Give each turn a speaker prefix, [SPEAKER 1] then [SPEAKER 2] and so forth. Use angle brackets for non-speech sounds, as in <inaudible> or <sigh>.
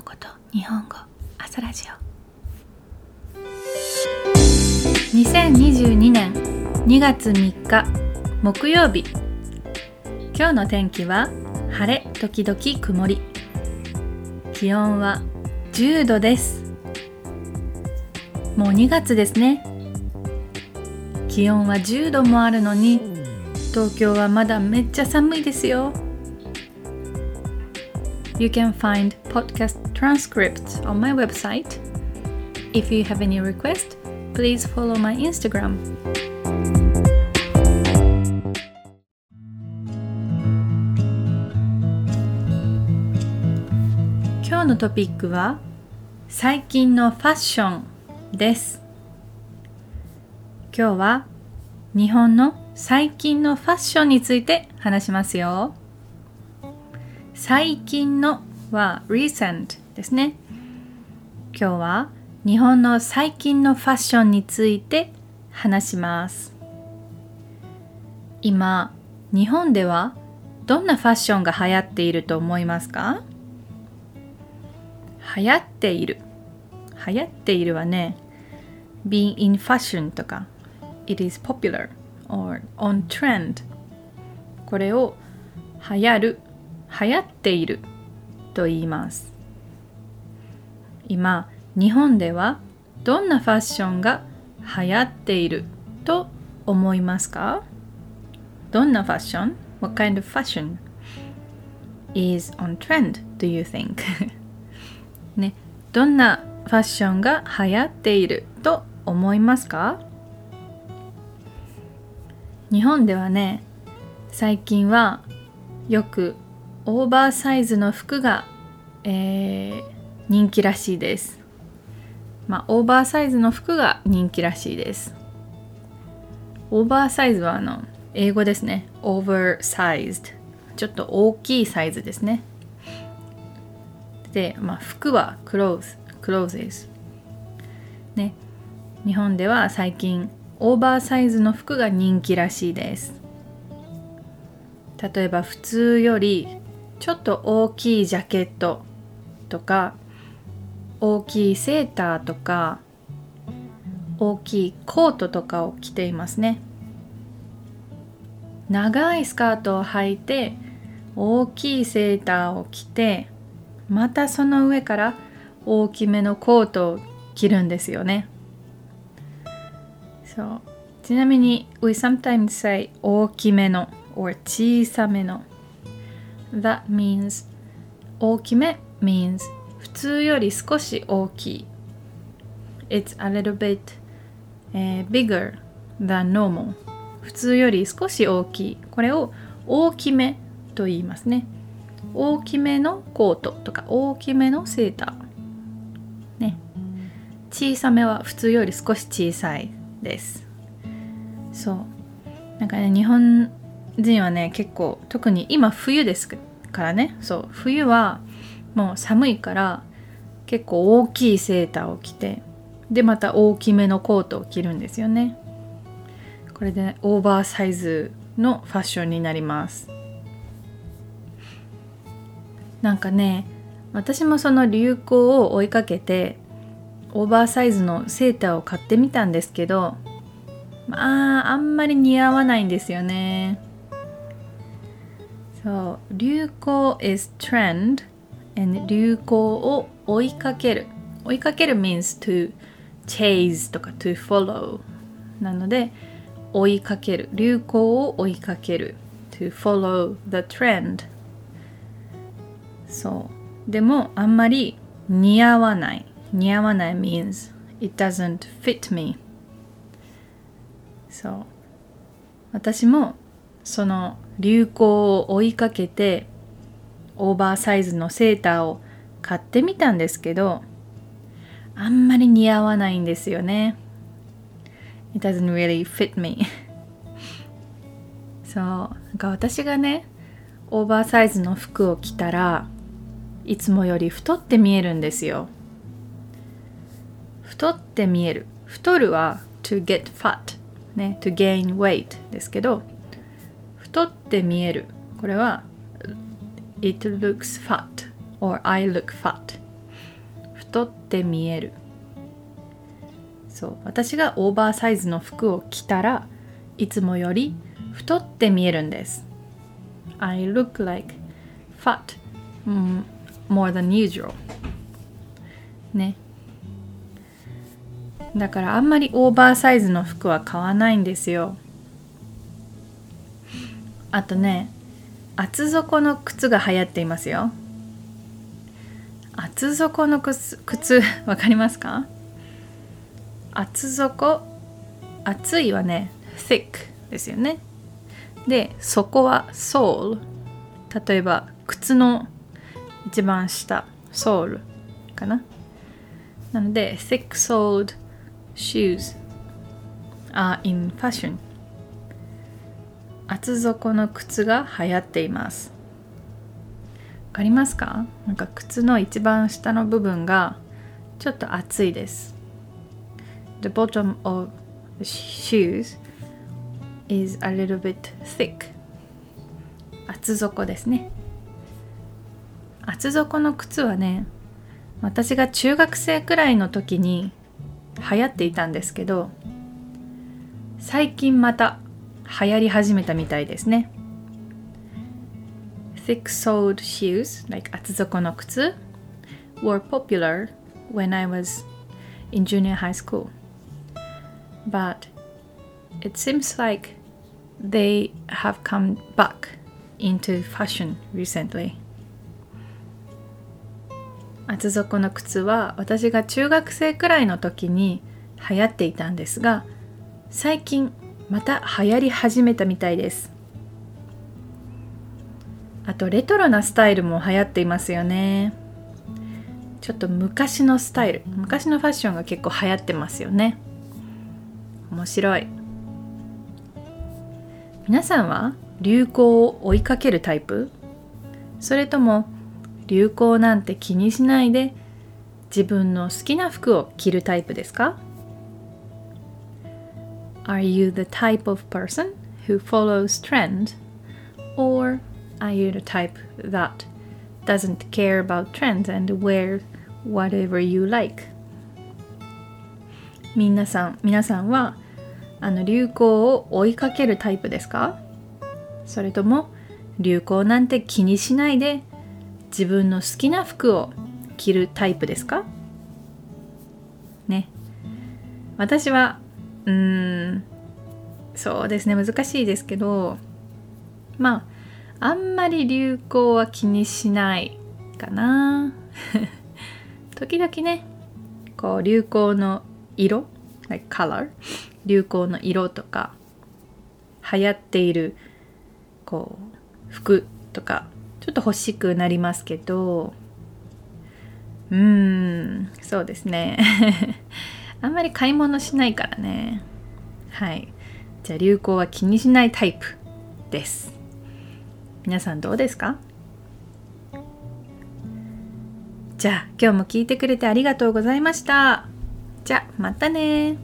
[SPEAKER 1] もこと日本語朝ラジオ。2022年2月3日木曜日。今日の天気は晴れ時々曇り。気温は10度です。もう2月ですね。気温は10度もあるのに東京はまだめっちゃ寒いですよ。You can find podcast transcripts on my website. If you have any request, please follow my Instagram. 今日のトピックは最近のファッションです今日は日本の最近のファッションについて話しますよ最近のは recent ですね。今日は日本の最近のファッションについて話します。今、日本ではどんなファッションが流行っていると思いますか？流行っている。流行っているはね、be in fashion とか it is popular or on trend これを流行る流行っていると言います今日本ではどんなファッションが流行っていると思いますか？どんなファッション ?What kind of fashion is on trend do you think? <laughs> ね、どんなファッションが流行っていると思いますか？日本ではね最近はよくオーバーサイズの服が、えー、人気らしいです。まあ、オーバーサイズの服が人気らしいです。オーバーサイズはあの英語ですね。oversized。ちょっと大きいサイズですね。で、まあ、服は clothes, clothes。ね。日本では最近オーバーサイズの服が人気らしいです。例えば普通よりちょっと大きいジャケットとか大きいセーターとか大きいコートとかを着ていますね。長いスカートを履いて大きいセーターを着てまたその上から大きめのコートを着るんですよね。そう。ちなみに we sometimes say 大きめの or 小さめの。That means 大きめ means 通より少し大きい。It's a little bit、uh, bigger than normal. 普通より少し大きい。これを大きめと言いますね。大きめのコートとか大きめのセーターね。小さめは普通より少し小さいです。そう。なんかね日本人はね結構特に今冬ですからね。そう。冬はもう寒いから結構大きいセーターを着てでまた大きめのコートを着るんですよね。これで、オーバーサイズのファッションになります。なんかね私もその流行を追いかけてオーバーサイズのセーターを買ってみたんですけどまああんまり似合わないんですよね。そう流行 is trend and 流行を追いかける。追いかける means to chase とか to follow なので追いかける。流行を追いかける。to follow the trend そう。でもあんまり似合わない。似合わない means it doesn't fit me そう。私もその流行を追いかけてオーバーサイズのセーターを買ってみたんですけどあんまり似合わないんですよね。It doesn't really fit me. <laughs> そうなんか私がねオーバーサイズの服を着たらいつもより太って見えるんですよ。太って見える。太るは to get fat ね to gain weight ですけど太って見える。これは It looks fat. Or I look fat? 太って見える。そう。私がオーバーサイズの服を着たらいつもより太って見えるんです。I look like fat、mm, more than usual. ね。だからあんまりオーバーサイズの服は買わないんですよ。あとね厚底の靴が流行っていますよ。厚底の靴靴 <laughs> わかりますか？厚底厚いはね thick ですよね。で底は sole 例えば靴の一番下ソールかな。なので thick soled shoes are in fashion 厚底の靴が流行っています。かりますか？なんか靴の一番下の部分がちょっと厚いです。The bottom of the shoes is a little bit thick. 厚底ですね。厚底の靴はね私が中学生くらいの時に流行っていたんですけど最近また流行り始めたみたいですね。Thick-soled shoes like 厚底の靴 were popular when I was in junior high school but it seems like they have come back into fashion recently 厚底の靴は私が中学生くらいの時に流行っていたんですが最近また流行り始めたみたいですあとレトロなスタイルも流行っていますよね。ちょっと昔のスタイル。昔のファッションが結構流行ってますよね。面白い。皆さんは流行を追いかけるタイプ？それとも流行なんて気にしないで自分の好きな服を着るタイプですか？Are you the type of person who follows trend? Or are you the type that doesn't care about trends and wear whatever you like? 皆さん皆さんはあの流行を追いかけるタイプですか？それとも流行なんて気にしないで自分の好きな服を着るタイプですか？ね。私はうーんそうですね難しいですけどまああんまり流行は気にしないかな。<laughs> 時々ねこう流行の色 like color 流行の色とか流行っているこう服とかちょっと欲しくなりますけどうーんそうですね。<laughs> あんまり買い物しないからね。はい。じゃあ流行は気にしないタイプです。皆さんどうですか？じゃあ今日も聞いてくれてありがとうございました。じゃあまたね。